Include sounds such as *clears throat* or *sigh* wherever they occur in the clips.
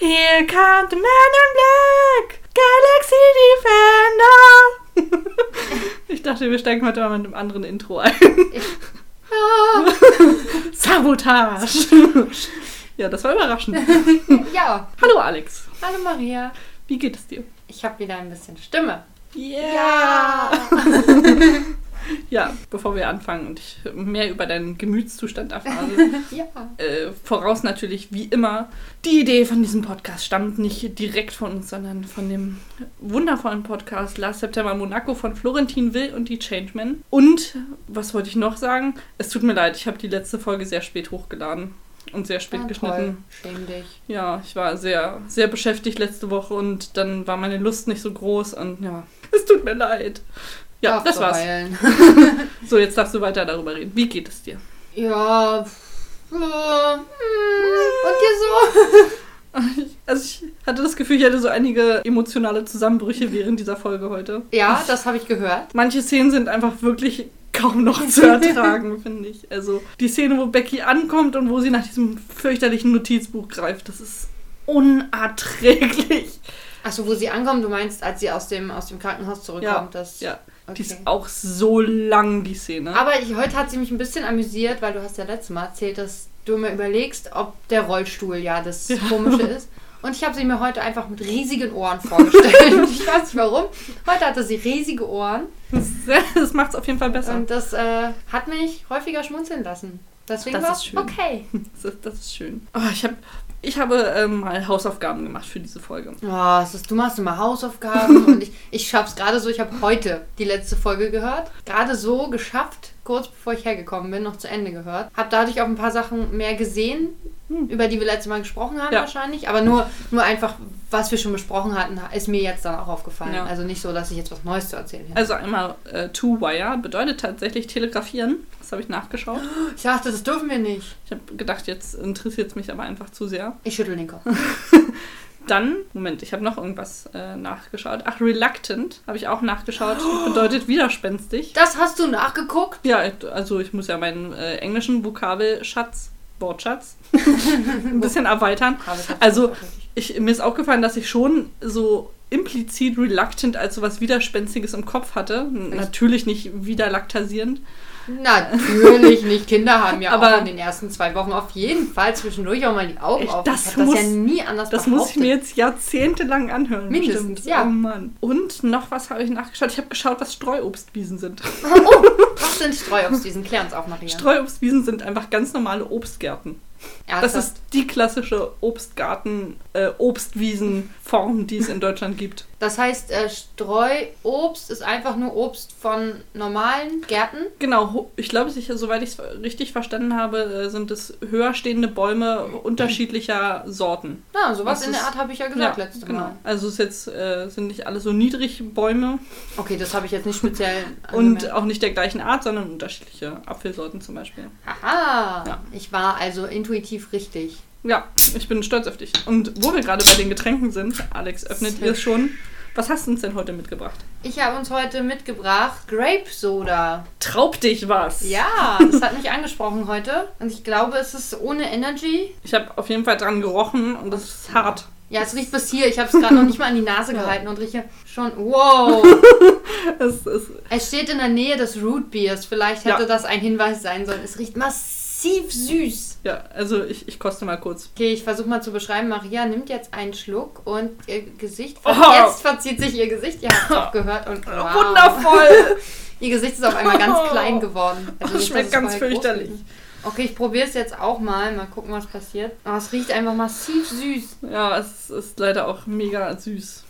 Here come the man in black! Galaxy Defender! *laughs* ich dachte, wir steigen heute mal mit einem anderen Intro ein. *laughs* Ah. *laughs* Sabotage! ja, das war überraschend. ja. Hallo Alex, Hallo Maria. wie geht es dir? Ich habe wieder ein bisschen Stimme. Yeah! Ja, *laughs* bevor wir anfangen und ich mehr über deinen Gemütszustand erfahre, *laughs* ja. äh, voraus natürlich wie immer, die Idee von diesem Podcast stammt nicht direkt von uns, sondern von dem wundervollen Podcast Last September Monaco von Florentin Will und die Changemen. Und, was wollte ich noch sagen? Es tut mir leid, ich habe die letzte Folge sehr spät hochgeladen und sehr spät Ah, geschnitten. Toll. Schäm dich. Ja, ich war sehr, sehr beschäftigt letzte Woche und dann war meine Lust nicht so groß und ja, es tut mir leid. Ja, das war's. *laughs* So, jetzt darfst du weiter darüber reden. Wie geht es dir? Ja. äh, hm, Und dir so? *laughs* Also ich hatte das Gefühl, ich hatte so einige emotionale Zusammenbrüche während dieser Folge heute. Ja, das habe ich gehört. Manche Szenen sind einfach wirklich kaum noch zu ertragen, *laughs* finde ich. Also die Szene, wo Becky ankommt und wo sie nach diesem fürchterlichen Notizbuch greift, das ist unerträglich. Achso, wo sie ankommt, du meinst, als sie aus dem, aus dem Krankenhaus zurückkommt. das, Ja, die Okay. ist auch so lang, die Szene. Aber ich, heute hat sie mich ein bisschen amüsiert, weil du hast ja letztes Mal erzählt, dass du mir überlegst, ob der Rollstuhl ja das Ja. Komische ist. Und ich habe sie mir heute einfach mit riesigen Ohren vorgestellt. *laughs* ich weiß nicht warum. Heute hatte sie riesige Ohren Das, das macht es auf jeden Fall besser. und das äh, hat mich häufiger schmunzeln lassen. Deswegen Das war ist es schön. okay. *laughs* Das ist, das ist schön. Oh, ich, hab, ich habe ähm, mal Hausaufgaben gemacht für diese Folge. Oh, es ist, du machst immer Hausaufgaben *laughs* und ich, ich schaff's gerade so. Ich habe heute die letzte Folge gehört. Gerade so geschafft, kurz bevor ich hergekommen bin, noch zu Ende gehört. Hab dadurch auch ein paar Sachen mehr gesehen, Hm. über die wir letztes Mal gesprochen haben Ja. wahrscheinlich. Aber nur, nur einfach, was wir schon besprochen hatten, ist mir jetzt dann auch aufgefallen. Ja. Also nicht so, dass ich jetzt was Neues zu erzählen hätte. Also einmal äh, Two-Wire bedeutet tatsächlich telegrafieren. Das habe ich nachgeschaut. Ich dachte, das dürfen wir nicht. Ich habe gedacht, jetzt interessiert es mich aber einfach zu sehr. Ich schüttel den Kopf. *laughs* Dann, Moment, ich habe noch irgendwas äh, nachgeschaut. Ach, reluctant habe ich auch nachgeschaut. *gasps* Bedeutet widerspenstig. Das hast du nachgeguckt? Ja, also ich muss ja meinen äh, englischen Vokabelschatz, Wortschatz, *laughs* ein bisschen erweitern. Also, Ich, mir ist aufgefallen, dass ich schon so implizit reluctant als so was Widerspenstiges im Kopf hatte. Natürlich nicht widerlaktasierend. Natürlich nicht. Kinder haben ja Aber- auch in den ersten zwei Wochen auf jeden Fall zwischendurch auch mal die Augen auf. das ich habe das ja muss- nie anders Das muss ich mir behauptet. jetzt jahrzehntelang anhören. Mindestens, bestimmt. ja. Oh Mann. Und noch was habe ich nachgeschaut. Ich habe geschaut, was Streuobstwiesen sind. *laughs* Oh, was sind Streuobstwiesen? Klär uns auf, Maria. Streuobstwiesen sind einfach ganz normale Obstgärten. Das Ernsthaft? ist die klassische Obstgarten, äh, Obstwiesenform, die es in Deutschland gibt. Das heißt, äh, Streuobst ist einfach nur Obst von normalen Gärten. Genau, ich glaube, soweit ich es richtig verstanden habe, äh, sind es höher stehende Bäume unterschiedlicher Sorten. Na, sowas Das in der Art habe ich ja gesagt ja, letztes genau. Mal. Also es jetzt äh, sind nicht alle so niedrig Bäume Okay, das habe ich jetzt nicht speziell *laughs* und auch nicht der gleichen Art, sondern unterschiedliche Apfelsorten zum Beispiel. Haha, Ja. ich war also intuitiv richtig. Ja, ich bin stolz auf dich. Und wo wir gerade bei den Getränken sind, Alex, öffnet ihr es schon. Was hast du uns denn heute mitgebracht? Ich habe uns heute mitgebracht Grape Soda. Traub dich was! Ja, das hat mich angesprochen heute. Und ich glaube, es ist ohne Energy. Ich habe auf jeden Fall dran gerochen und es ist hart. Ja, es riecht bis hier. Ich habe es gerade noch nicht mal an die Nase *laughs* gehalten und rieche schon. Wow! *laughs* Es ist Es steht in der Nähe des Root Beers. Vielleicht hätte Ja. das ein Hinweis sein sollen. Es riecht massiv süß. Ja, also ich, ich koste mal kurz. Okay, ich versuche mal zu beschreiben. Maria nimmt jetzt einen Schluck und ihr Gesicht. Oh. Jetzt verzieht sich ihr Gesicht. Ihr habt es auch gehört. Und *laughs* wow. Wundervoll! *laughs* Ihr Gesicht ist auf einmal ganz klein geworden. Also Das schmeckt ganz fürchterlich. Okay, ich probiere es jetzt auch mal. Mal gucken, was passiert. Oh, es riecht einfach massiv süß. Ja, es ist leider auch mega süß.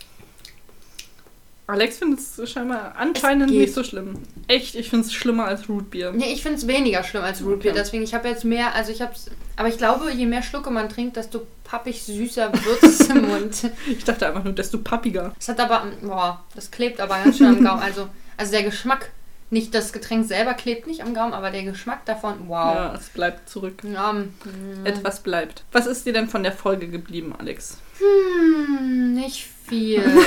Alex findet es scheinbar anscheinend Es nicht so schlimm. Echt, ich finde es schlimmer als Rootbier. Nee, ich finde es weniger schlimm als Root Beer. Okay. Deswegen, ich habe jetzt mehr, also ich habe aber ich glaube, je mehr Schlucke man trinkt, desto pappig süßer *laughs* wird es im Mund. Ich dachte einfach nur, desto pappiger. Es hat aber, boah, das klebt aber ganz schön am Gaumen. Also, also der Geschmack, nicht das Getränk selber klebt nicht am Gaumen, aber der Geschmack davon, wow. Ja, es bleibt zurück. Ja. mm, Etwas bleibt. Was ist dir denn von der Folge geblieben, Alex? Hm, nicht viel. *laughs*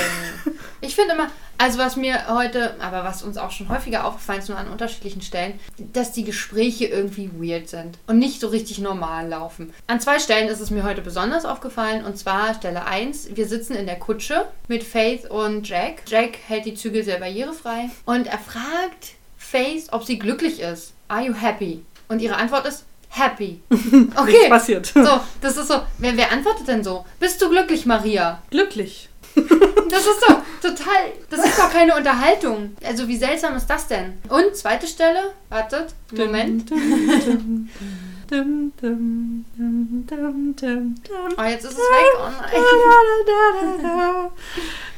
Ich finde immer, also was mir heute, aber was uns auch schon häufiger aufgefallen ist, nur an unterschiedlichen Stellen, dass die Gespräche irgendwie weird sind und nicht so richtig normal laufen. An zwei Stellen ist es mir heute besonders aufgefallen und zwar Stelle 1, wir sitzen in der Kutsche mit Faith und Jack. Jack hält die Zügel sehr barrierefrei und er fragt Faith, ob sie glücklich ist. Are you happy? Und ihre Antwort ist happy. *laughs* Nichts Okay. passiert. So, das ist so. Wer, wer antwortet denn so? Bist du glücklich, Maria? Glücklich. Das ist doch total. Das ist doch keine Unterhaltung. Also, wie seltsam ist das denn? Und zweite Stelle. Wartet. Moment. Oh, jetzt ist es weg. Oh nein.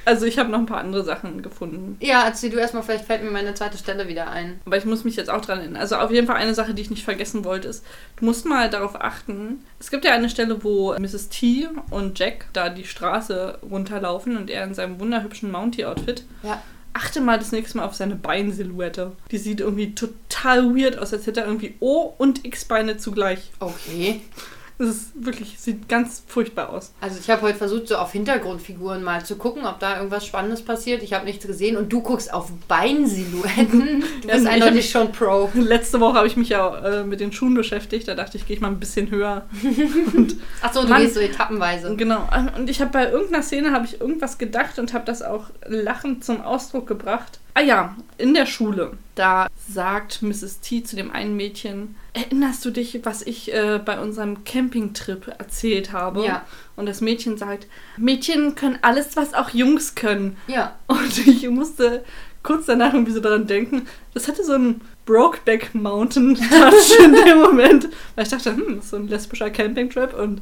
Also ich habe noch ein paar andere Sachen gefunden. Ja, erzähl du erstmal. Vielleicht fällt mir meine zweite Stelle wieder ein. Aber ich muss mich jetzt auch dran erinnern. Also auf jeden Fall eine Sache, die ich nicht vergessen wollte, ist, du musst mal darauf achten. Es gibt ja eine Stelle, wo Mrs. T und Jack da die Straße runterlaufen und er in seinem wunderhübschen Mountie-Outfit. Ja. Achte mal das nächste Mal auf seine Beinsilhouette. Die sieht irgendwie total weird aus, als hätte er irgendwie O- und X-Beine zugleich. Okay. Das ist wirklich, sieht ganz furchtbar aus. Also, ich habe heute versucht, so auf Hintergrundfiguren mal zu gucken, ob da irgendwas Spannendes passiert. Ich habe nichts gesehen und du guckst auf Beinsilhouetten. *laughs* Du Ja, bist ich eindeutig schon Pro. Letzte Woche habe ich mich ja äh, mit den Schuhen beschäftigt. Da dachte ich, gehe ich mal ein bisschen höher. *laughs* Achso, du Mann. gehst so etappenweise. Genau. Und ich habe bei irgendeiner Szene habe ich irgendwas gedacht und habe das auch lachend zum Ausdruck gebracht. Ah ja, in der Schule. Da sagt Mrs. T zu dem einen Mädchen, erinnerst du dich, was ich äh, bei unserem Campingtrip erzählt habe? Ja. Und das Mädchen sagt, Mädchen können alles, was auch Jungs können. Ja. Und *laughs* ich musste kurz danach irgendwie so daran denken, das hatte so einen Brokeback Mountain *laughs* Touch in dem Moment. Weil ich dachte, hm, so ein lesbischer Campingtrip und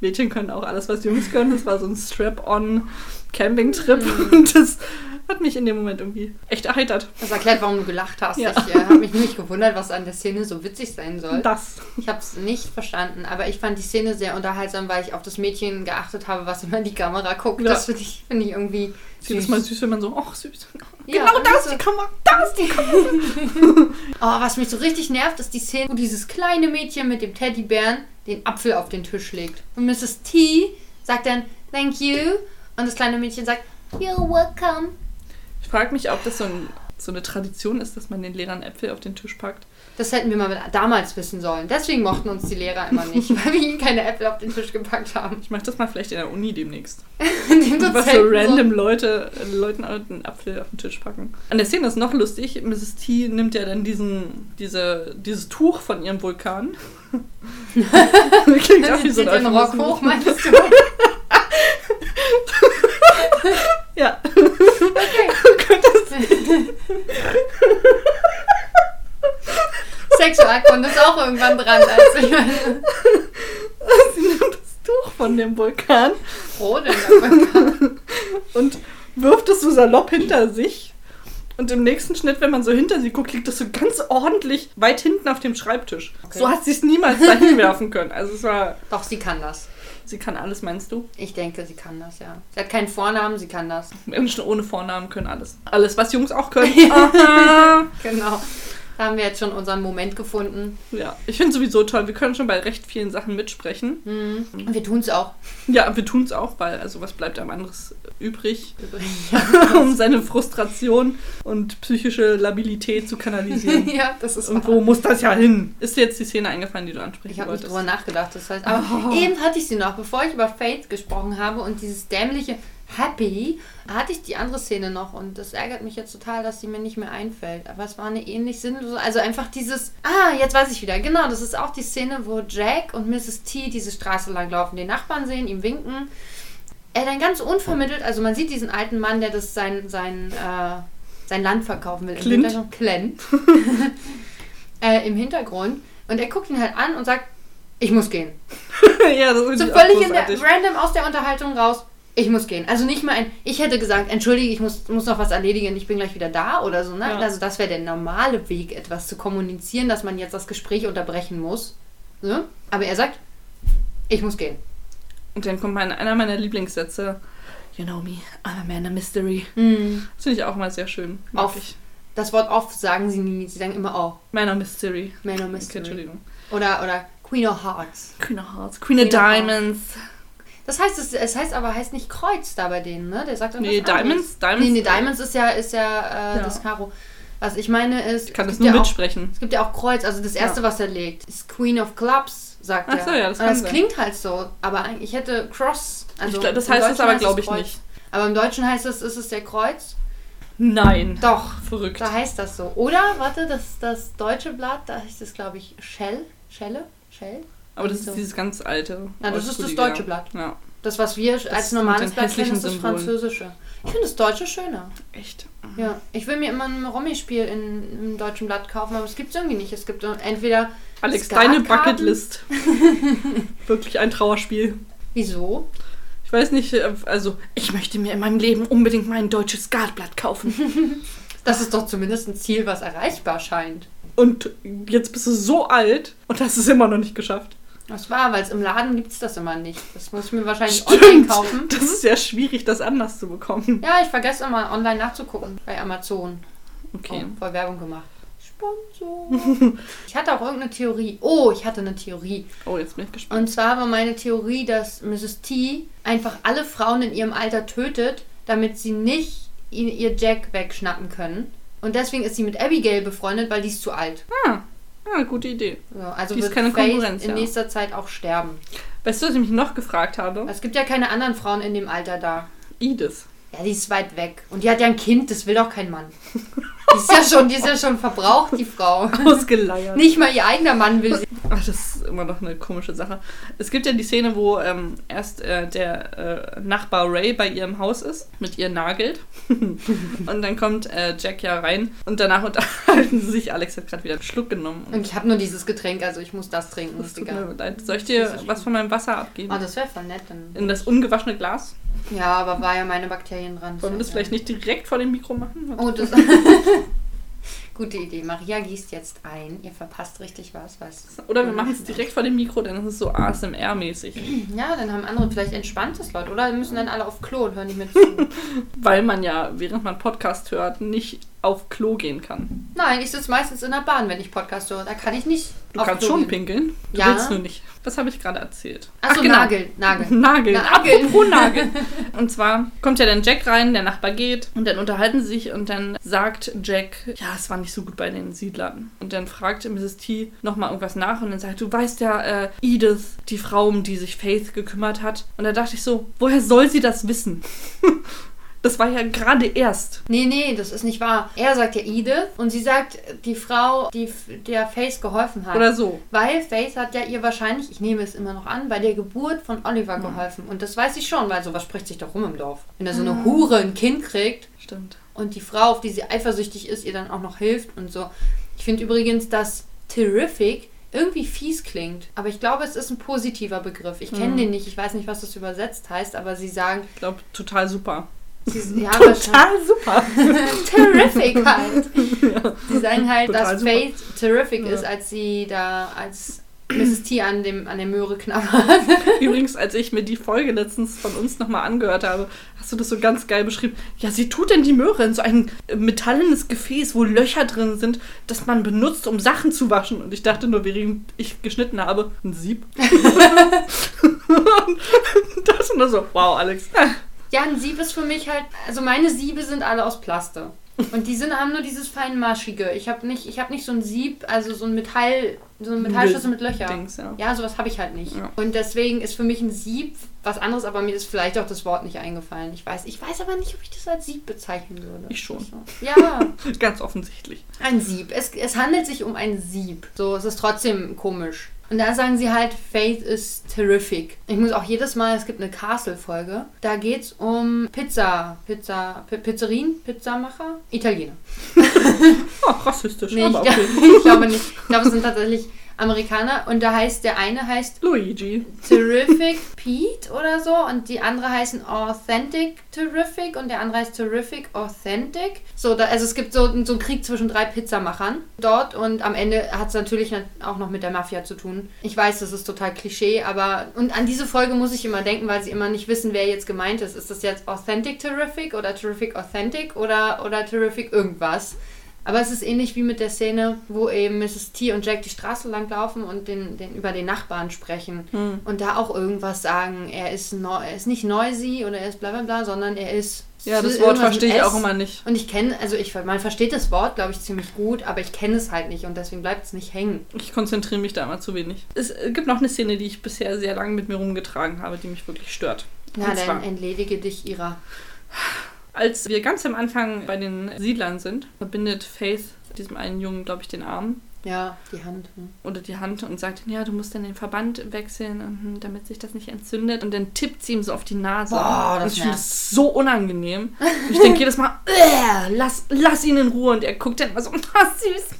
Mädchen können auch alles, was Jungs können. Das war so ein Strap-on Campingtrip und das hat mich in dem Moment irgendwie echt erheitert. Das erklärt, warum du gelacht hast. Ja. Ich äh, habe mich nämlich gewundert, was an der Szene so witzig sein soll. Das. Ich habe es nicht verstanden, aber ich fand die Szene sehr unterhaltsam, weil ich auf das Mädchen geachtet habe, was immer in die Kamera guckt. Ja. Das finde ich, find ich irgendwie Sieht es mal süß, wenn man so, ach süß. Ja, genau da ist so- die Kamera, da ist die Kamera. *laughs* Oh, was mich so richtig nervt, ist die Szene, wo dieses kleine Mädchen mit dem Teddybären den Apfel auf den Tisch legt. Und Mrs. T sagt dann, thank you. Und das kleine Mädchen sagt, you're welcome. Ich frage mich, ob das so, ein, so eine Tradition ist, dass man den Lehrern Äpfel auf den Tisch packt. Das hätten wir mal damals wissen sollen. Deswegen mochten uns die Lehrer immer nicht, *laughs* weil wir ihnen keine Äpfel auf den Tisch gepackt haben. Ich mache das mal vielleicht in der Uni demnächst. *laughs* Was so Dozenten random Leute, äh, Leuten einen Apfel auf den Tisch packen. An der Szene ist noch lustig. Mrs. T nimmt ja dann diesen, diese, dieses Tuch von ihrem Vulkan. *laughs* Klingt auch wie so ein den Rock hoch, meinst du? Ja. Sexualkunde ist auch irgendwann dran. Also ich meine, Sie nimmt das Tuch von dem Vulkan froh denn davon. und wirft es so salopp hinter sich. Und im nächsten Schnitt, wenn man so hinter sie guckt, liegt das so ganz ordentlich weit hinten auf dem Schreibtisch. Okay. So hat sie es niemals dahin werfen können. Also es war, Doch, sie kann das. Sie kann alles, meinst du? Ich denke, sie kann das, ja. Sie hat keinen Vornamen, sie kann das. Menschen ohne Vornamen können alles. Alles, was Jungs auch können. *laughs* Genau. Da haben wir jetzt schon unseren Moment gefunden. Ja, ich finde sowieso toll. Wir können schon bei recht vielen Sachen mitsprechen. Mhm. Und wir tun es auch. Ja, wir tun es auch, weil also was bleibt einem anderes übrig, *laughs* Ja, um seine Frustration und psychische Labilität zu kanalisieren. *laughs* ja das ist Und wo muss das ja hin? Ist dir jetzt die Szene eingefallen, die du ansprechen Ich habe nicht wolltest? drüber nachgedacht. Das heißt, aber Oh. eben hatte ich sie noch, bevor ich über Faith gesprochen habe und dieses dämliche Happy, hatte ich die andere Szene noch und das ärgert mich jetzt total, dass sie mir nicht mehr einfällt. Aber es war eine ähnlich sinnlose, also einfach dieses, ah, jetzt weiß ich wieder, genau, das ist auch die Szene, wo Jack und Mrs. T diese Straße lang laufen, den Nachbarn sehen, ihm winken. Er dann ganz unvermittelt, also man sieht diesen alten Mann, der das sein, sein, äh, sein Land verkaufen will. Im Clint. Hintergrund- Clint. *laughs* äh, Im Hintergrund. Und er guckt ihn halt an und sagt, ich muss gehen. *laughs* ja, das finde So völlig in der, random aus der Unterhaltung raus. Ich muss gehen. Also nicht mal ein, ich hätte gesagt, entschuldige, ich muss, muss noch was erledigen, ich bin gleich wieder da oder so. Ne? Ja. Also das wäre der normale Weg, etwas zu kommunizieren, dass man jetzt das Gespräch unterbrechen muss. Ne? Aber er sagt, ich muss gehen. Und dann kommt mein, einer meiner Lieblingssätze. You know me, I'm a man of mystery. Hm. Das finde ich auch mal sehr schön. Auf. ich. Das Wort oft sagen sie nie, sie sagen immer oh. Man of Mystery. Man of Okay, Mystery. Entschuldigung. Oder, oder Queen of Hearts. Queen of Hearts. Queen of Queen of Hearts. Diamonds. Das heißt, es, es heißt aber heißt nicht Kreuz da bei denen, ne? Der sagt Nee. Diamonds, Diamonds. Nee, nee, Diamonds ist ja, ist ja, äh, Ja. das Karo. Was ich meine ist. Ich kann es das nur ja auch, mitsprechen. Es gibt ja auch Kreuz, also das erste, Ja. was er legt, ist Queen of Clubs, sagt Ach er. so, ja, das das sein. klingt halt so, aber ich hätte Cross. Also ich glaub, das heißt es aber, glaube ich, Kreuz. nicht. Aber im Deutschen heißt es, ist es der Kreuz? Nein. Doch, Verrückt. da heißt das so. Oder, warte, das, das deutsche Blatt, da heißt es, glaube ich, Shell. Schelle? Shell? Aber das ist so. dieses ganz alte. Na, das ist das deutsche ja. Blatt. Ja, Das, was wir als mit normales Blatt kennen, ist das Symbolen. französische. Ich finde das deutsche schöner. echt. Ja, ich will mir immer ein Romy-Spiel in, im deutschen Blatt kaufen, aber es gibt es irgendwie nicht. Es gibt entweder. Alex, deine Bucketlist. *laughs* Wirklich ein Trauerspiel. Wieso? Ich weiß nicht, äh, also ich möchte mir in meinem Leben unbedingt mein deutsches Skatblatt kaufen. *laughs* Das ist doch zumindest ein Ziel, was erreichbar scheint. Und jetzt bist du so alt und hast es immer noch nicht geschafft. Das war, weil es im Laden gibt es das immer nicht. Das muss ich mir wahrscheinlich online kaufen. Das ist ja schwierig, das anders zu bekommen. Ja, ich vergesse immer online nachzugucken bei Amazon. Okay. Oh, voll Werbung gemacht. Sponsor. *laughs* ich hatte auch irgendeine Theorie. Oh, ich hatte eine Theorie. Oh, jetzt bin ich gespannt. Und zwar war meine Theorie, dass Mrs. T einfach alle Frauen in ihrem Alter tötet, damit sie nicht ihr Jack wegschnappen können. Und deswegen ist sie mit Abigail befreundet, weil die ist zu alt. Ah, ah, gute Idee. So, also Die ist keine Faith Konkurrenz, in ja. nächster Zeit auch sterben. Weißt du, was ich mich noch gefragt habe? Es gibt ja keine anderen Frauen in dem Alter da. Edith. Ja, die ist weit weg. Und die hat ja ein Kind, das will doch kein Mann. Die ist ja schon, die ist ja schon verbraucht, die Frau. *laughs* Ausgeleiert. Nicht mal ihr eigener Mann will sie. *laughs* Ach, das ist immer noch eine komische Sache. Es gibt ja die Szene, wo ähm, erst äh, der äh, Nachbar Ray bei ihrem Haus ist, mit ihr nagelt. *laughs* und dann kommt äh, Jack ja rein und danach *laughs* unterhalten sie sich. Alex hat gerade wieder einen Schluck genommen. Und ich habe nur dieses Getränk, also ich muss das trinken. das tut mir leid. Soll ich dir was von meinem Wasser abgeben? Oh, das wäre voll nett. Dann. In das ungewaschene Glas? Ja, aber war ja meine Bakterien dran. Wollen wir das vielleicht nicht direkt vor dem Mikro machen? Oh, das. Gute Idee. Maria gießt jetzt ein. Ihr verpasst richtig was. was Oder wir machen es direkt vor dem Mikro, dann ist es so ASMR-mäßig. *clears throat* Ja, dann haben andere vielleicht entspanntes Leute. Oder müssen dann alle auf Klo und hören nicht mehr zu. *laughs* Weil man ja, während man Podcast hört, nicht auf Klo gehen kann. Nein, ich sitze meistens in der Bahn, wenn ich Podcast höre. Da kann ich nicht. Du kannst schon gehen. pinkeln. Du Ja. willst nur nicht. Was habe ich gerade erzählt? Achso, genau. Nagel. Nagel. *laughs* Nageln. Nageln. Apropos Nageln. Und zwar kommt ja dann Jack rein, der Nachbar geht und dann unterhalten sie sich und dann sagt Jack, ja, es war nicht so gut bei den Siedlern. Und dann fragt Mrs. T nochmal irgendwas nach und dann sagt, du weißt ja, äh, Edith, die Frau, um die sich Faith gekümmert hat. Und da dachte ich so, woher soll sie das wissen? *laughs* das war ja gerade erst. Nee, nee, das ist nicht wahr. Er sagt ja Edith und sie sagt die Frau, die der Faith geholfen hat. Oder so. Weil Faith hat ja ihr wahrscheinlich, ich nehme es immer noch an, bei der Geburt von Oliver geholfen. Und das weiß ich schon, weil sowas spricht sich doch rum im Dorf. Wenn er so eine Hure ein Kind kriegt Stimmt. und die Frau, auf die sie eifersüchtig ist, ihr dann auch noch hilft und so. Ich finde übrigens, dass terrific irgendwie fies klingt. Aber ich glaube, es ist ein positiver Begriff. Ich kenne Mhm. den nicht, ich weiß nicht, was das übersetzt heißt, aber sie sagen, Ich glaube, total super. Sie, *laughs* ja, wahrscheinlich. Total super. *laughs* terrific halt. *laughs* Sie sagen halt, Total dass. Faith terrific Ja. ist, als sie da als Mrs. T an, dem, an der Möhre knabbert. Übrigens, als ich mir die Folge letztens von uns nochmal angehört habe, hast du das so ganz geil beschrieben. Ja, sie tut denn die Möhre in so ein metallenes Gefäß, wo Löcher drin sind, das man benutzt, um Sachen zu waschen. Und ich dachte nur, während ich geschnitten habe, ein Sieb. das und nur so, wow, Alex. Ja, ein Sieb ist für mich halt, also meine Siebe sind alle aus Plaste. Und die sind, haben nur dieses feinmaschige. Ich habe nicht, ich hab nicht so ein Sieb, also so ein Metall, so ein Metallschlüssel mit Löcher. Dings, ja. Ja, sowas habe ich halt nicht. Ja. Und deswegen ist für mich ein Sieb was anderes, aber mir ist vielleicht auch das Wort nicht eingefallen. Ich weiß, ich weiß aber nicht, ob ich das als Sieb bezeichnen würde. Ich schon. Ja, *laughs* Ganz offensichtlich. ein Sieb. Es, es handelt sich um ein Sieb. So, es ist trotzdem komisch. Und da sagen sie halt, Faith is terrific. Ich muss auch jedes Mal, es gibt eine Castle-Folge, da geht es um Pizza, Pizza, P Pizzerien, Pizzamacher, Italiener. *laughs* Oh, rassistisch, Nee, ich, aber okay. *laughs* ich glaube nicht. Ich glaube, es sind tatsächlich Amerikaner. Und da heißt, der eine heißt Luigi. Terrific *laughs* Pete oder so und die andere heißen Authentic Terrific und der andere heißt Terrific Authentic. So, da, also es gibt so, so einen Krieg zwischen drei Pizzamachern dort und am Ende hat es natürlich auch noch mit der Mafia zu tun. Ich weiß, das ist total Klischee, aber und an diese Folge muss ich immer denken, weil sie immer nicht wissen, wer jetzt gemeint ist. Ist das jetzt Authentic Terrific oder Terrific Authentic oder, oder Terrific irgendwas? Aber es ist ähnlich wie mit der Szene, wo eben Mrs. T und Jack die Straße lang laufen und den, den, über den Nachbarn sprechen. Hm. Und da auch irgendwas sagen, er ist, neu, er ist nicht noisy oder er ist bla bla bla, sondern er ist. Ja, das Wort verstehe ich auch immer nicht. Und ich kenne, also ich, man versteht das Wort, glaube ich, ziemlich gut, aber ich kenne es halt nicht und deswegen bleibt es nicht hängen. Ich konzentriere mich da immer zu wenig. Es gibt noch eine Szene, die ich bisher sehr lange mit mir rumgetragen habe, die mich wirklich stört. Na, Und zwar- dann entledige dich ihrer. Als wir ganz am Anfang bei den Siedlern sind, verbindet Faith diesem einen Jungen, glaube ich, den Arm Ja, die Hand. hm. oder die Hand und sagt, ja, du musst dann den Verband wechseln, und, damit sich das nicht entzündet. Und dann tippt sie ihm so auf die Nase. Boah, das das so unangenehm. Und ich denke jedes Mal, "Äh, lass, lass ihn in Ruhe. Und er guckt dann immer so, ah, süß.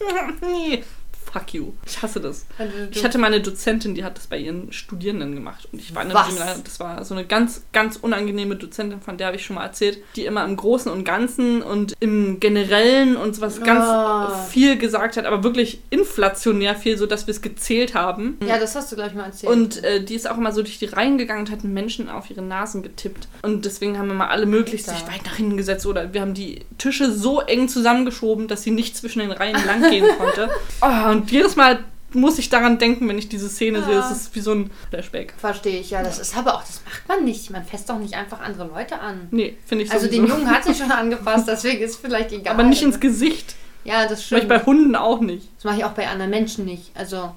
*laughs* Fuck you. Ich hasse das. Also, Ich hatte mal eine Dozentin, die hat das bei ihren Studierenden gemacht. Und ich war eine, Was? das war so eine ganz, ganz unangenehme Dozentin, von der habe ich schon mal erzählt, die immer im Großen und Ganzen und im Generellen und sowas ganz Ah. viel gesagt hat, aber wirklich inflationär viel, so dass wir es gezählt haben. ja, das hast du gleich mal erzählt. Und äh, die ist auch immer so durch die Reihen gegangen und hat Menschen auf ihre Nasen getippt. Und deswegen haben wir mal alle möglichst sich weit nach hinten gesetzt oder wir haben die Tische so eng zusammengeschoben, dass sie nicht zwischen den Reihen lang gehen konnte. *laughs* Oh, und jedes Mal muss ich daran denken, wenn ich diese Szene sehe. Ja. Es ist wie so ein Flashback. Verstehe ich, ja. Das ist aber auch, das macht man nicht. Man fässt doch nicht einfach andere Leute an. Nee, finde ich Also sowieso. den Jungen hat sich schon angefasst, deswegen ist vielleicht *laughs* egal. Aber nicht ins Gesicht. Ja, das Mache ich stimmt. bei Hunden auch nicht. Das mache ich auch bei anderen Menschen nicht. Also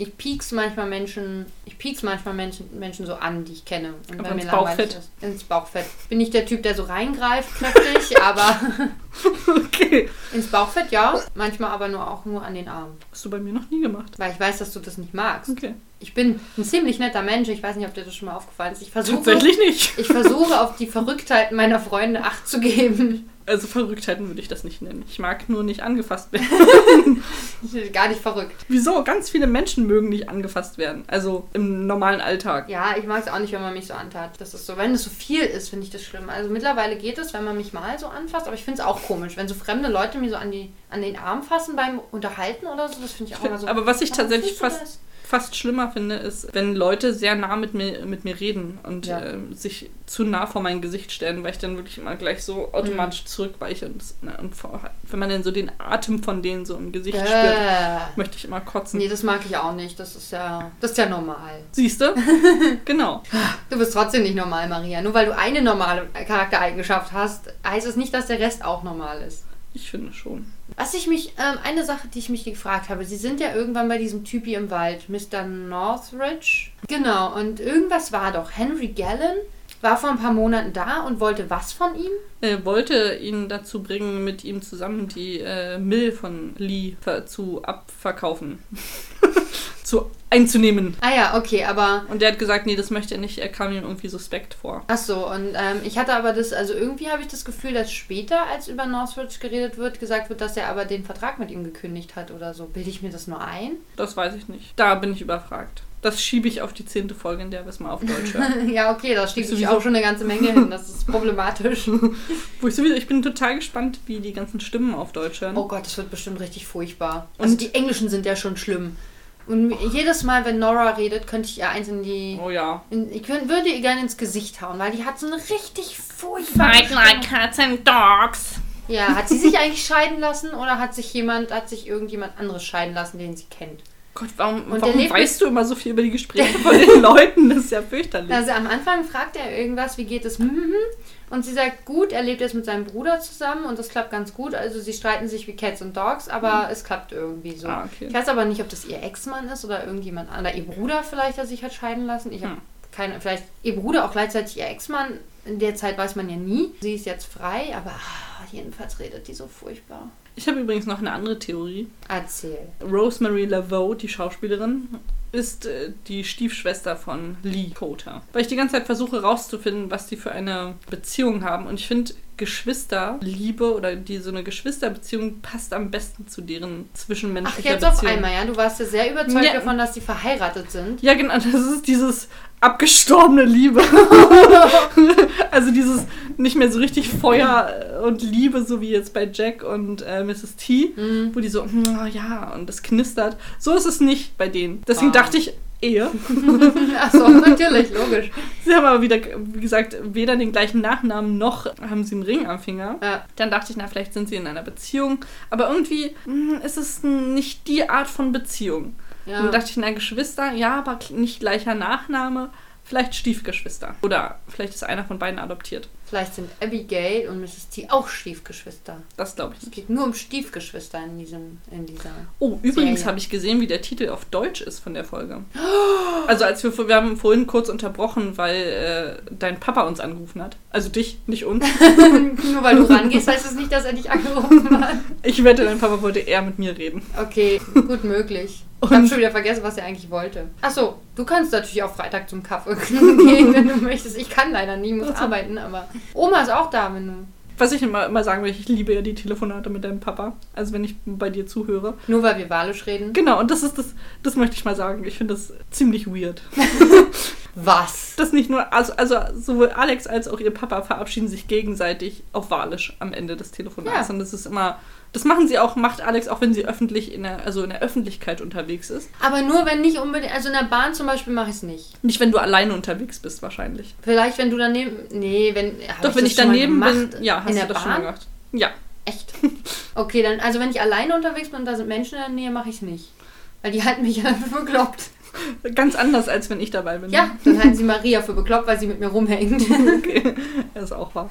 ich piek's manchmal Menschen, ich piek's manchmal Menschen, Menschen so an, die ich kenne. Und Aber ins Bauchfett? Ist. Ins Bauchfett. Bin nicht der Typ, der so reingreift, kräftig, *laughs* aber Okay. ins Bauchfett ja. Manchmal aber nur auch nur an den Arm. Hast du bei mir noch nie gemacht. Weil ich weiß, dass du das nicht magst. Okay. Ich bin ein ziemlich netter Mensch. Ich weiß nicht, ob dir das schon mal aufgefallen ist. Ich versuche, Tatsächlich nicht. ich versuge auf die Verrücktheiten meiner Freunde Acht zu geben. Also Verrücktheiten würde ich das nicht nennen. Ich mag nur nicht angefasst werden. *laughs* Gar nicht verrückt. Wieso? Ganz viele Menschen mögen nicht angefasst werden. Also im normalen Alltag. Ja, ich mag es auch nicht, wenn man mich so antat. Das ist so, wenn es so viel ist, finde ich das schlimm. Also mittlerweile geht es, wenn man mich mal so anfasst, aber ich finde es auch komisch, wenn so fremde Leute mir so an, die, an den Arm fassen beim Unterhalten oder so. Das finde ich auch immer so. Aber was ich tatsächlich fast? Fast schlimmer finde, ist, wenn Leute sehr nah mit mir, mit mir reden und Ja. ähm, sich zu nah vor mein Gesicht stellen, weil ich dann wirklich immer gleich so automatisch zurückweiche. Und, das- na, und vor, wenn man dann so den Atem von denen so im Gesicht spürt, Äh, möchte ich immer kotzen. nee, das mag ich auch nicht. Das ist ja, das ist ja normal. Siehst du? *laughs* genau. Du bist trotzdem nicht normal, Maria. Nur weil du eine normale Charaktereigenschaft hast, heißt es nicht, dass der Rest auch normal ist. Ich finde schon. Was ich mich, ähm, eine Sache, die ich mich gefragt habe, sie sind ja irgendwann bei diesem Typi im Wald, Mr. Northridge. Genau, und irgendwas war doch. Henry Gallen war vor ein paar Monaten da und wollte was von ihm? Er wollte ihn dazu bringen, mit ihm zusammen die äh, Mill von Lee zu abverkaufen. Zu einzunehmen. Ah ja, okay, aber. Und der hat gesagt, nee, das möchte er nicht. Er kam ihm irgendwie suspekt vor. Ach so, und ähm, ich hatte aber das, also irgendwie habe ich das Gefühl, dass später, als über Northridge geredet wird, gesagt wird, dass er aber den Vertrag mit ihm gekündigt hat oder so. Bilde ich mir das nur ein? Das weiß ich nicht. Da bin ich überfragt. Das schiebe ich auf die zehnte Folge, in der wir es mal auf Deutsch hören. *laughs* ja, okay, da sich sowieso- auch schon eine ganze Menge hin. Das ist problematisch. *laughs* Wo ich sowieso, ich bin total gespannt, wie die ganzen Stimmen auf Deutsch hören. Oh Gott, das wird bestimmt richtig furchtbar. Und- Also die Englischen sind ja schon schlimm. Und jedes Mal, wenn Nora redet, könnte ich ihr eins in die. Oh ja. In, ich könnt, würde ihr gerne ins Gesicht hauen, weil die hat so eine richtig furchtbare. Fight like cats and dogs. Ja, hat sie sich eigentlich *laughs* scheiden lassen oder hat sich jemand, hat sich irgendjemand anderes scheiden lassen, den sie kennt? Gott, warum, warum weißt du immer so viel über die Gespräche von den *laughs* Leuten? Das ist ja fürchterlich. Also am Anfang fragt er irgendwas, wie geht es? Mhm. Und sie sagt, gut, er lebt jetzt mit seinem Bruder zusammen und das klappt ganz gut. Also sie streiten sich wie Cats und Dogs, aber es klappt irgendwie so. Ah, okay. Ich weiß aber nicht, ob das ihr Ex-Mann ist oder irgendjemand anderer. Ihr Bruder vielleicht, der sich hat scheiden lassen. Ich habe Hm. keine, vielleicht ihr Bruder auch gleichzeitig ihr Ex-Mann. In der Zeit weiß man ja nie. Sie ist jetzt frei, aber ah, jedenfalls redet die so furchtbar. Ich habe übrigens noch eine andere Theorie. Erzähl. Rosemary Laveau, die Schauspielerin, ist äh, die Stiefschwester von Lee Coulter. Weil ich die ganze Zeit versuche rauszufinden, was die für eine Beziehung haben. Und ich finde, Geschwisterliebe oder die so eine Geschwisterbeziehung passt am besten zu deren Ach, zwischenmenschlicher jetzt auf Beziehung. einmal, ja? Du warst ja sehr überzeugt Ja. davon, dass die verheiratet sind. Ja, genau, das ist dieses abgestorbene Liebe. *laughs* also dieses nicht mehr so richtig Feuer und Liebe, so wie jetzt bei Jack und äh, Mrs. T, Mhm. wo die so, hm, oh ja, und das knistert. So ist es nicht bei denen. Deswegen Ah. dachte ich, Ehe. *laughs* Achso, natürlich, logisch. Sie haben aber wieder, wie gesagt, weder den gleichen Nachnamen noch haben sie einen Ring am Finger. Ja. Dann dachte ich, na, vielleicht sind sie in einer Beziehung. Aber irgendwie mh, ist es nicht die Art von Beziehung. Ja. Dann dachte ich, na, Geschwister, ja, aber nicht gleicher Nachname. Vielleicht Stiefgeschwister. Oder vielleicht ist einer von beiden adoptiert. Vielleicht sind Abigail und Mrs. T auch Stiefgeschwister. Das glaube ich Es geht nur um Stiefgeschwister in, diesem, in dieser. Oh, übrigens habe ich gesehen, wie der Titel auf Deutsch ist von der Folge. *gasps* Also als wir, wir haben vorhin kurz unterbrochen, weil äh, dein Papa uns angerufen hat. Also dich, nicht uns. *laughs* nur weil du rangehst, heißt es nicht, dass er dich angerufen hat. Ich wette, dein Papa wollte eher mit mir reden. Okay, gut möglich. Ich habe Und- schon wieder vergessen, was er eigentlich wollte. Achso, du kannst natürlich auch Freitag zum Kaffee *laughs* gehen, wenn du möchtest. Ich kann leider nie, muss Also. arbeiten, aber Oma ist auch da, wenn du. Was ich immer, immer sagen will, ich liebe ja die Telefonate mit deinem Papa. Also wenn ich bei dir zuhöre. Nur weil wir Walisch reden. Genau, und das ist das, das möchte ich mal sagen. Ich finde das ziemlich weird. *laughs* Was? Das nicht nur, also, also sowohl Alex als auch ihr Papa verabschieden sich gegenseitig auf Walisch am Ende des Telefonats. Ja. Und das ist immer, das machen sie auch, macht Alex auch, wenn sie öffentlich in der, also in der Öffentlichkeit unterwegs ist. Aber nur wenn nicht unbedingt. Also in der Bahn zum Beispiel mache ich es nicht. Nicht, wenn du alleine unterwegs bist, wahrscheinlich. Vielleicht, wenn du daneben. Nee, wenn. Doch, wenn ich schon mal daneben bin, ja, hast in du der das schon Bahn? gemacht. Ja. Echt? Okay, dann, also wenn ich alleine unterwegs bin und da sind Menschen in der Nähe, mache ich es nicht. Weil die halten mich ja für *laughs* bekloppt. *laughs* Ganz anders, als wenn ich dabei bin. Ja, dann halten sie Maria für bekloppt, weil sie mit mir rumhängt. *laughs* Okay, das ist auch wahr.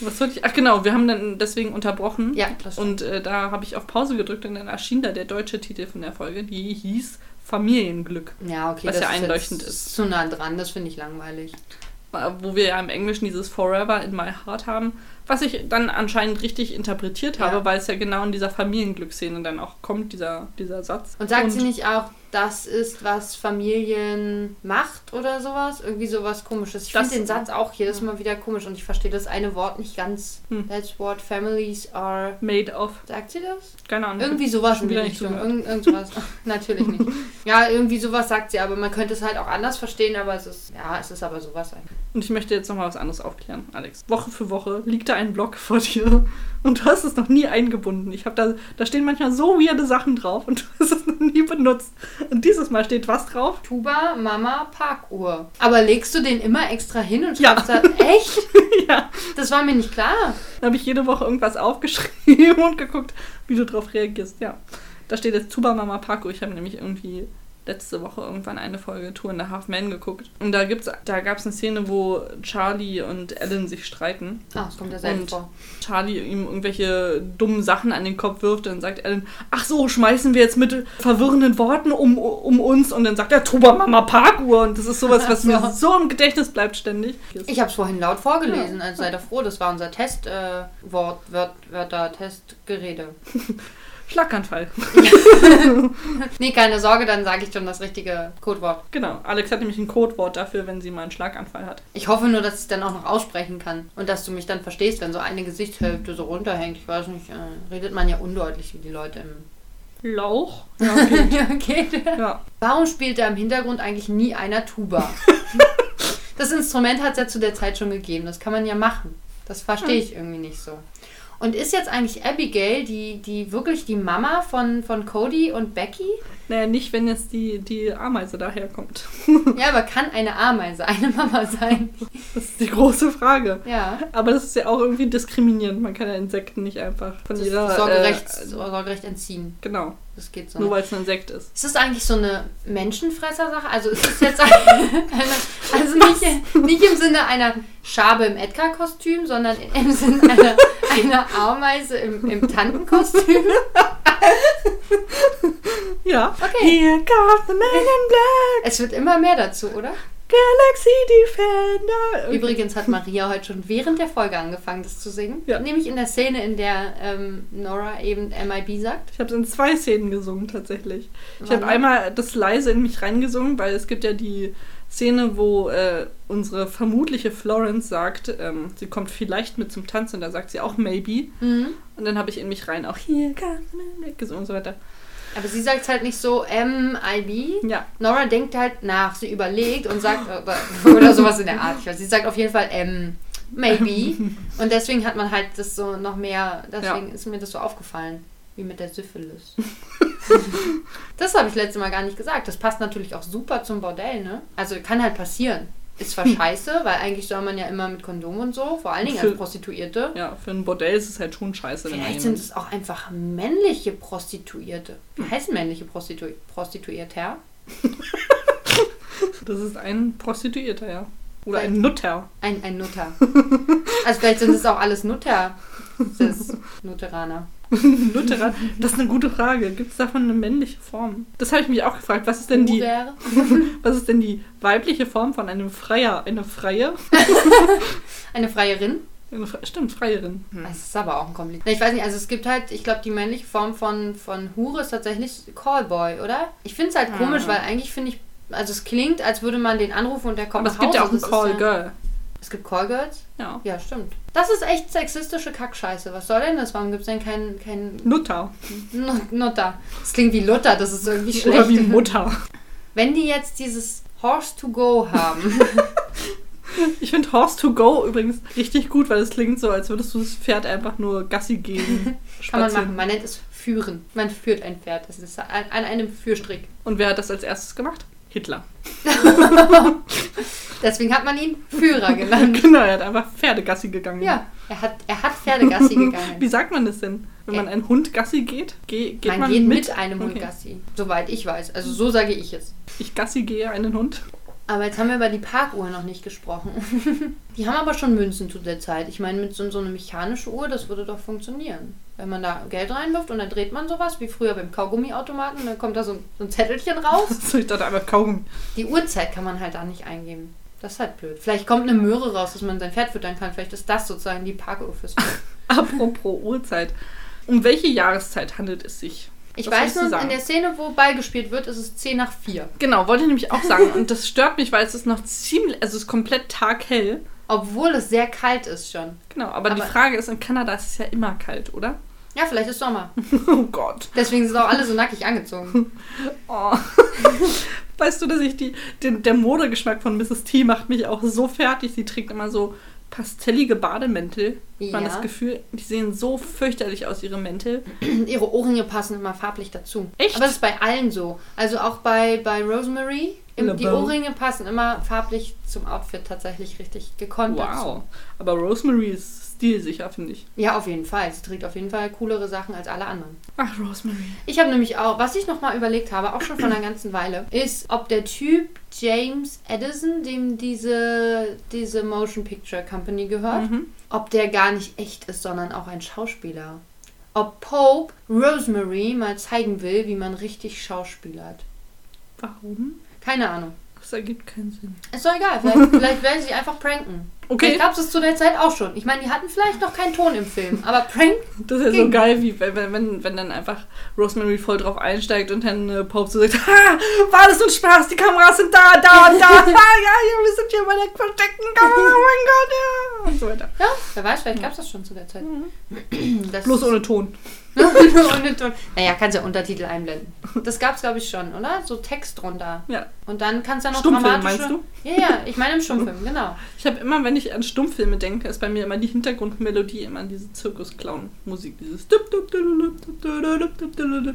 Was wollte ich? Ach genau, wir haben dann deswegen unterbrochen. ja, das stimmt. Und äh, da habe ich auf Pause gedrückt und dann erschien da der deutsche Titel von der Folge, die hieß Familienglück. Ja, okay, was das ja ist einleuchtend jetzt ist. zu nah dran, das finde ich langweilig. Wo wir ja im Englischen dieses Forever in my heart haben, was ich dann anscheinend richtig interpretiert habe, Ja. weil es ja genau in dieser Familienglücksszene dann auch kommt, dieser, dieser Satz. Und sagt sie nicht auch, das ist, was Familien macht oder sowas? Irgendwie sowas komisches. Ich Das- finde den Satz auch jedes Mal wieder komisch und ich verstehe das eine Wort nicht ganz. Hm. That's what families are. Made of. Sagt sie das? Keine Ahnung. Irgendwie sowas Schon in die Richtung. Irgend, irgendwas. *laughs* *laughs* Natürlich nicht. Ja, irgendwie sowas sagt sie, aber man könnte es halt auch anders verstehen, aber es ist, ja, es ist aber sowas eigentlich. Und ich möchte jetzt nochmal was anderes aufklären, Alex. Woche für Woche liegt da ein Blog *laughs* vor dir und du hast es noch nie eingebunden. Ich habe da, da stehen manchmal so weirde Sachen drauf und du hast es noch nie benutzt. Und dieses Mal steht was drauf? Tuba, Mama, Parkuhr. Aber legst du den immer extra hin und Ja. schreibst da, echt? *laughs* ja. Das war mir nicht klar. Da habe ich jede Woche irgendwas aufgeschrieben *laughs* und geguckt, wie du drauf reagierst. Ja. Da steht jetzt Tuba Mama Paco. Ich habe nämlich irgendwie letzte Woche irgendwann eine Folge Tour in the Half Man geguckt. Und da gibt's, da gab es eine Szene, wo Charlie und Ellen sich streiten. Ah, es kommt ja selten Und vor. Charlie ihm irgendwelche dummen Sachen an den Kopf wirft. Dann sagt Ellen, ach so, schmeißen wir jetzt mit verwirrenden Worten um, um uns. Und dann sagt er, Tuba Mama Parkour. Und das ist sowas, *laughs* was so. mir so im Gedächtnis bleibt ständig. Ich habe es vorhin laut vorgelesen, also seid ihr froh, das war unser Test, äh, Wörter, Test, *laughs* Schlaganfall. *laughs* Nee, keine Sorge, dann sage ich schon das richtige Codewort. Genau. Alex hat nämlich ein Codewort dafür, wenn sie mal einen Schlaganfall hat. Ich hoffe nur, dass ich es dann auch noch aussprechen kann und dass du mich dann verstehst, wenn so eine Gesichtshälfte so runterhängt. Ich weiß nicht, äh, redet man ja undeutlich wie die Leute im. Lauch? Ja, okay. Ja, okay. *laughs* ja. Warum spielt da im Hintergrund eigentlich nie einer Tuba? *laughs* das Instrument hat es ja zu der Zeit schon gegeben. Das kann man ja machen. Das verstehe ich irgendwie nicht so. Und ist jetzt eigentlich Abigail die, die wirklich die Mama von, von Cody und Becky? Naja, nicht, wenn jetzt die, die Ameise daherkommt. Ja, aber kann eine Ameise eine Mama sein? Das ist die große Frage. Ja. Aber das ist ja auch irgendwie diskriminierend. Man kann ja Insekten nicht einfach von Das ihrer... Sorgerecht, Äh, Sorgerecht entziehen. genau. Das geht so. Nur weil es ein Insekt ist. Ist das eigentlich so eine Menschenfresser-Sache? Also ist es jetzt *laughs* eine, also nicht, nicht im Sinne einer Schabe im Edgar-Kostüm, sondern im Sinne einer, einer Ameise im, im Tantenkostüm? Ja. Okay. Here comes the man in black, Es wird immer mehr dazu, oder? Galaxy Defender. Übrigens hat Maria heute schon während der Folge angefangen, das zu singen. Ja. Nämlich in der Szene, in der ähm, Nora eben MIB sagt. Ich habe es in zwei Szenen gesungen tatsächlich. Ich Wann? habe einmal das leise in mich reingesungen, weil es gibt ja die Szene, wo äh, unsere vermutliche Florence sagt, ähm, sie kommt vielleicht mit zum Tanz und da sagt sie auch maybe. Mhm. Und dann habe ich in mich rein auch hier gesungen und so weiter. Aber sie sagt halt nicht so MIB. Ja, Nora denkt halt nach, sie überlegt und sagt, äh, *laughs* oder sowas in der Art. Ich weiß, sie sagt auf jeden Fall, ähm, maybe. *laughs* Und deswegen hat man halt das so noch mehr, deswegen ist mir das so aufgefallen, wie mit der Syphilis. Das habe ich letztes Mal gar nicht gesagt. Das passt natürlich auch super zum Bordell, ne? Also kann halt passieren. Ist zwar scheiße, weil eigentlich soll man ja immer mit Kondom und so, vor allen Dingen als Für- Prostituierte. Ja, für ein Bordell ist es halt schon scheiße, Vielleicht sind es auch einfach männliche Prostituierte. Wie heißen männliche Prostitu Prostituierte? *laughs* Das ist ein Prostituierter, ja. Oder ein Nutter. Ein, ein Nutter. *laughs* Also vielleicht sind es auch alles Nutter. Das ist Nutteraner. *laughs* Nutterer. Das ist eine gute Frage. Gibt es davon eine männliche Form? Das habe ich mich auch gefragt. Was ist denn die, *laughs* was ist denn die weibliche Form von einem Freier? Eine Freie? *laughs* Eine Freierin. Stimmt, Freierin. Hm. Das ist aber auch ein Kompliment. Ich weiß nicht, also es gibt halt, ich glaube, die männliche Form von, von Hure ist tatsächlich Callboy, oder? Ich finde es halt komisch, weil eigentlich finde ich, also es klingt, als würde man den anrufen und der kommt Aber es nach gibt Hause. ja auch ein Das ist Call ja-. Es gibt Callgirls? Ja. Ja, stimmt. Das ist echt sexistische Kackscheiße. Was soll denn das? Warum gibt es denn keinen kein Nutter. Nut- Nutter? Das klingt wie Luther, das ist irgendwie schlecht. Oder wie Mutter. Wenn die jetzt dieses Horse to go haben, *laughs* Ich finde Horse to go übrigens richtig gut, weil es klingt so, als würdest du das Pferd einfach nur Gassi gehen. kann man machen. Man nennt es führen. Man führt ein Pferd. Das ist an einem Führstrick. Und wer hat das als erstes gemacht? Hitler. *laughs* Deswegen hat man ihn Führer genannt. *laughs* Genau, er hat einfach Pferdegassi gegangen. Ja, er hat, er hat Pferdegassi *laughs* gegangen. Wie sagt man das denn? Wenn man einen Hund Gassi geht, geh, geht man, man, geht mit, mit einem Hund Okay. Gassi. Soweit ich weiß. Also so sage ich es. Ich Gassi gehe einen Hund. Aber jetzt haben wir über die Parkuhr noch nicht gesprochen. *laughs* die haben aber schon Münzen zu der Zeit. Ich meine, mit so, so einer mechanischen Uhr, das würde doch funktionieren. Wenn man da Geld reinwirft und dann dreht man sowas, wie früher beim Kaugummiautomaten, dann kommt da so ein, so ein Zettelchen raus. *laughs* So, ich dachte einfach Kaugummi. Die Uhrzeit kann man halt da nicht eingeben. Das ist halt blöd. Vielleicht kommt eine Möhre raus, dass man sein Pferd füttern kann. Vielleicht ist das sozusagen die Parkuhr fürs Pferd. *laughs* Apropos Uhrzeit. Um welche Jahreszeit handelt es sich? Ich weiß nur, in der Szene, wo Ball gespielt wird, ist es 10 nach 4. Genau, wollte ich nämlich auch sagen. Und das stört mich, weil es ist noch ziemlich, also es ist komplett taghell. Obwohl es sehr kalt ist schon. Genau, aber, die Aber- Frage ist, in Kanada ist es ja immer kalt, oder? Ja, vielleicht ist Sommer. *laughs* Oh Gott. Deswegen sind auch alle so nackig angezogen. *laughs* Oh. *laughs* weißt du, dass ich die, den, der Modegeschmack von Mrs. T macht mich auch so fertig. Sie trägt immer so pastellige Bademäntel. Ja. Man das Gefühl, die sehen so fürchterlich aus, ihre Mäntel. *clears throat* Ihre Ohrringe passen immer farblich dazu. Echt? Aber das ist bei allen so. Also auch bei, bei Rosemary. Im, die. Ohrringe passen immer farblich zum Outfit tatsächlich richtig gekonnt dazu. Wow. Aber Rosemary ist stilsicher, finde ich. Ja, auf jeden Fall. Sie trägt auf jeden Fall coolere Sachen als alle anderen. Ach, Rosemary. Ich habe nämlich auch, was ich nochmal überlegt habe, auch schon vor einer ganzen Weile, ist, ob der Typ James Edison, dem diese, diese Motion Picture Company gehört, Mhm. Ob der gar nicht echt ist, sondern auch ein Schauspieler. Ob Pope Rosemary mal zeigen will, wie man richtig schauspielert. Warum? Keine Ahnung. Das ergibt keinen Sinn. Ist doch egal. Vielleicht, *laughs* vielleicht werden sie einfach pranken. Okay. Ich glaube es zu der Zeit auch schon. Ich meine, die hatten vielleicht noch keinen Ton im Film, aber Prank Das ist ja so Ging. geil, wie wenn, wenn- wenn, dann einfach Rosemary voll drauf einsteigt und dann äh, Pope so sagt, *laughs* ha, war das ein Spaß, die Kameras sind da, da und da, *laughs* ha, ja, wir sind hier bei der versteckten Kamera, oh mein Gott, ja, und so weiter. Ja, wer weiß, vielleicht gab es das schon zu der Zeit. Das Bloß ohne Ton. Ohne Ton. Naja, kannst ja Untertitel einblenden. Das gab es, glaube ich, schon, oder? So Text drunter. Ja. Und dann kannst du ja noch Stummfilm, meinst du? Ja, ja, ich meine im Stummfilm, genau. Ich habe immer, wenn ich an Stummfilme denke, ist bei mir immer die Hintergrundmelodie immer diese Zirkus-Clown-Musik, dieses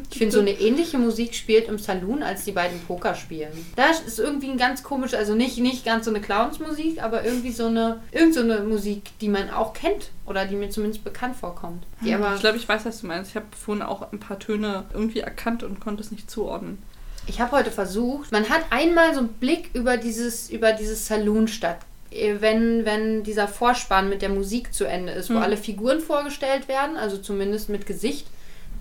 Ich finde, so eine ähnliche Musik spielt im Saloon, als die beiden Poker spielen. Da ist irgendwie ein ganz komisch, also nicht, nicht ganz so eine Clowns-Musik, aber irgendwie so eine, irgend so eine Musik, die man auch kennt oder die mir zumindest bekannt vorkommt. Ich glaube, ich weiß, was du meinst. Ich habe vorhin auch ein paar Töne irgendwie erkannt und konnte es nicht zuordnen. ich habe heute versucht, man hat einmal so einen Blick über dieses, über dieses Saloon statt. äh, Wenn, wenn dieser Vorspann mit der Musik zu Ende ist, wo Hm. alle Figuren vorgestellt werden, also zumindest mit Gesicht,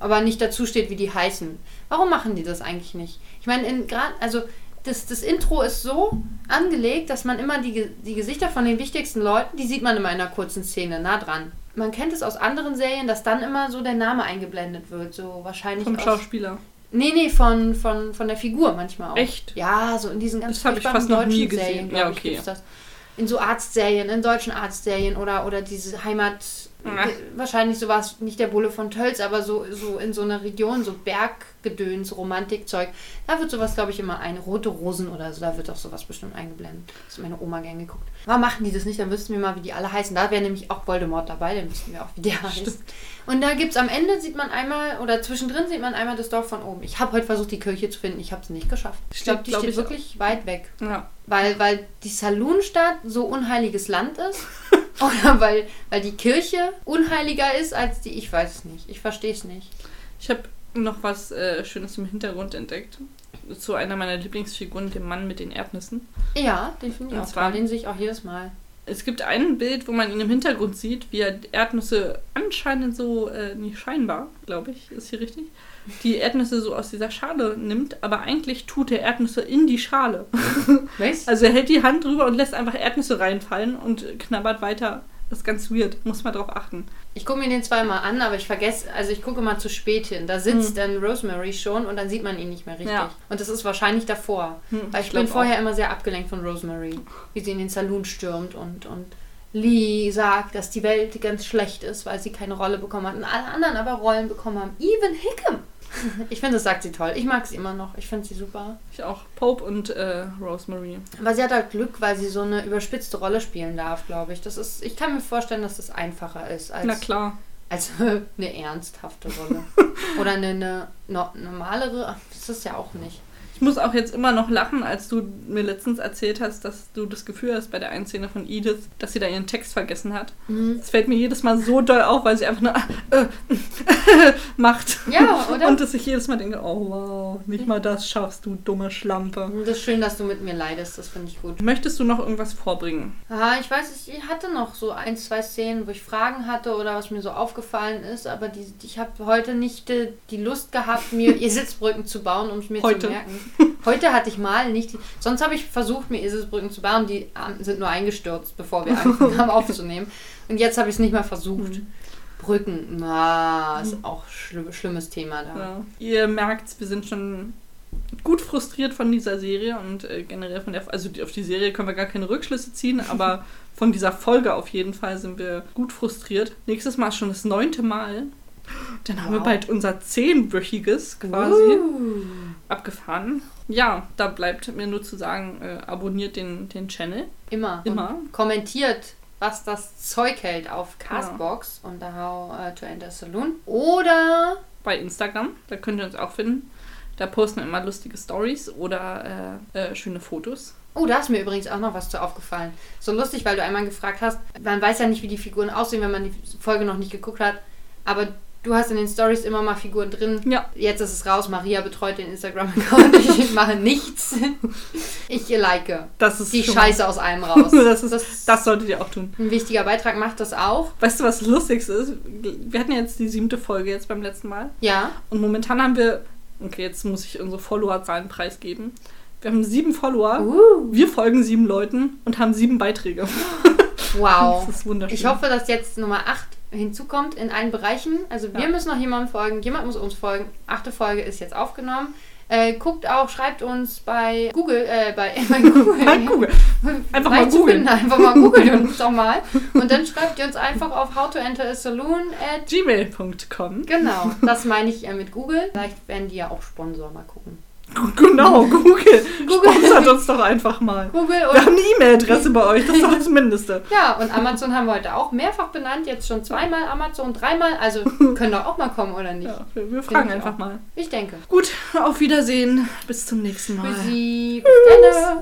aber nicht dazu steht, wie die heißen. Warum machen die das eigentlich nicht? Ich meine, in gerade, also das, das Intro ist so angelegt, dass man immer die, die Gesichter von den wichtigsten Leuten, die sieht man immer in einer kurzen Szene, nah dran. Man kennt es aus anderen Serien, dass dann immer so der Name eingeblendet wird, so wahrscheinlich Vom aus, Schauspieler. Nee, nee, von, von, von der Figur manchmal auch. Echt? Ja, so in diesen ganz Das ich fast noch nie deutschen gesehen. Serien, Ja, ich, okay. das. in so Arztserien, in deutschen Arztserien oder, oder diese Heimat, Ja. wahrscheinlich sowas, nicht der Bulle von Tölz, aber so, so in so einer Region, so Berggedöns, Romantikzeug. Da wird sowas, glaube ich, immer ein. Rote Rosen oder so, da wird auch sowas bestimmt eingeblendet. Das hat meine Oma gern geguckt. Warum machen die das nicht? Dann wüssten wir mal, wie die alle heißen. Da wäre nämlich auch Voldemort dabei, dann wüssten wir auch, wie der *laughs* heißt. Und da gibt es am Ende, sieht man einmal, oder zwischendrin sieht man einmal das Dorf von oben. Ich habe heute versucht, die Kirche zu finden. Ich habe es nicht geschafft. Ich glaube, die glaub steht ich, wirklich weit weg. Ja. Weil, weil die Saloonstadt so unheiliges Land ist? *laughs* Oder weil, weil die Kirche unheiliger ist als die? Ich weiß es nicht. Ich verstehe es nicht. Ich habe noch was äh, Schönes im Hintergrund entdeckt. Zu einer meiner Lieblingsfiguren, dem Mann mit den Erdnüssen. Ja, den finde ich Und auch zwar-. Den sehe ich auch jedes Mal. Es gibt ein Bild, wo man ihn im Hintergrund sieht, wie er Erdnüsse anscheinend so, äh, nicht scheinbar, glaube ich, ist hier richtig, die Erdnüsse so aus dieser Schale nimmt, aber eigentlich tut er Erdnüsse in die Schale. Weißt *laughs* Also er hält die Hand drüber und lässt einfach Erdnüsse reinfallen und knabbert weiter. Das ist ganz weird, muss man drauf achten. Ich gucke mir den zweimal an, aber ich vergesse, also ich gucke mal zu spät hin. Da sitzt dann Rosemary schon und dann sieht man ihn nicht mehr richtig. Ja. Und das ist wahrscheinlich davor. Hm, Weil ich, ich bin vorher immer sehr abgelenkt von Rosemary. Wie sie in den Saloon stürmt und, und Lee sagt, dass die Welt ganz schlecht ist, weil sie keine Rolle bekommen hat. Und alle anderen aber Rollen bekommen haben. Even Hickam. *laughs* Ich finde, das sagt sie toll. Ich mag sie immer noch. Ich finde sie super. Ich auch. Pope und äh, Rosemary. Aber sie hat halt Glück, weil sie so eine überspitzte Rolle spielen darf, glaube ich. Das ist, ich kann mir vorstellen, dass das einfacher ist als, Na klar. als *laughs* eine ernsthafte Rolle. *laughs* Oder eine, eine no, normalere. Das ist ja auch nicht. Ich muss auch jetzt immer noch lachen, als du mir letztens erzählt hast, dass du das Gefühl hast bei der einen Szene von Edith, dass sie da ihren Text vergessen hat. Das fällt mir jedes Mal so doll auf, weil sie einfach nur äh, *laughs* macht. Ja, oder? Und dass ich jedes Mal denke, oh wow, nicht mal das schaffst du, dumme Schlampe. Das ist schön, dass du mit mir leidest. Das finde ich gut. Möchtest du noch irgendwas vorbringen? Ah, ich weiß, ich hatte noch so ein, zwei Szenen, wo ich Fragen hatte oder was mir so aufgefallen ist, aber die, ich habe heute nicht äh, die Lust gehabt, mir *laughs* Eselsbrücken zu bauen, um es mir Heute. zu merken. Heute hatte ich mal nicht. Sonst habe ich versucht, mir Eselsbrücken zu bauen, die ähm, sind nur eingestürzt, bevor wir angefangen *laughs* haben aufzunehmen. Und jetzt habe ich es nicht mal versucht. Brücken, ah, ist auch schlimm, schlimmes Thema da. Ja. Ihr merkt, wir sind schon gut frustriert von dieser Serie und äh, generell von der, also die, auf die Serie können wir gar keine Rückschlüsse ziehen, *laughs* aber von dieser Folge auf jeden Fall sind wir gut frustriert. Nächstes Mal ist schon das neunte Mal. Dann haben wir Wow. bald unser zehnwöchiges quasi Uh. abgefahren. Ja, da bleibt mir nur zu sagen, äh, abonniert den, den Channel. Immer. Immer. Und kommentiert, was das Zeug hält auf Castbox unter How uh, to Enter Saloon. Oder bei Instagram. Da könnt ihr uns auch finden. Da posten wir immer lustige Stories oder äh, äh, schöne Fotos. Oh, da ist mir übrigens auch noch was zu aufgefallen. So lustig, weil du einmal gefragt hast, man weiß ja nicht, wie die Figuren aussehen, wenn man die Folge noch nicht geguckt hat. Aber du hast in den Stories immer mal Figuren drin. Ja. Jetzt ist es raus. Maria betreut den Instagram-Account. *laughs* Ich mache nichts. Ich like Das ist die Scheiße aus allem raus. *laughs* Das, ist, Das- das solltet ihr auch tun. Ein wichtiger Beitrag macht das auch. Weißt du, was das Lustigste ist? Wir hatten ja jetzt die siebte Folge jetzt beim letzten Mal. Ja. Und momentan haben wir, okay, jetzt muss ich unsere Followerzahlen preisgeben. Wir haben sieben Follower, Uh, wir folgen sieben Leuten und haben sieben Beiträge. wow. *laughs* Das ist wunderschön. Ich hoffe, dass jetzt Nummer 8 hinzukommt in allen Bereichen. Also wir Ja. müssen noch jemandem folgen, jemand muss uns folgen. Achte Folge ist jetzt aufgenommen. Äh, guckt auch, schreibt uns bei Google, äh, bei, *laughs* bei Google. Halt Google. Einfach mal googeln. Einfach mal googeln *laughs* uns doch mal. Und dann schreibt ihr uns einfach auf how to enter a saloon at Gmail.com. Genau, das meine ich äh, mit Google. Vielleicht werden die ja auch Sponsor, mal gucken. Genau, *laughs* Google. Google. Sponsert uns doch einfach mal. Google Wir und haben eine E-Mail-Adresse bei euch, das ist doch das *laughs* Mindeste. ja, und Amazon haben wir heute auch mehrfach benannt. Jetzt schon zweimal Amazon, dreimal. Also *laughs* können doch auch mal kommen, oder nicht? Ja, wir, wir fragen einfach auch. mal. Ich denke. Gut, auf Wiedersehen. Bis zum nächsten Mal. Bis, bis dann.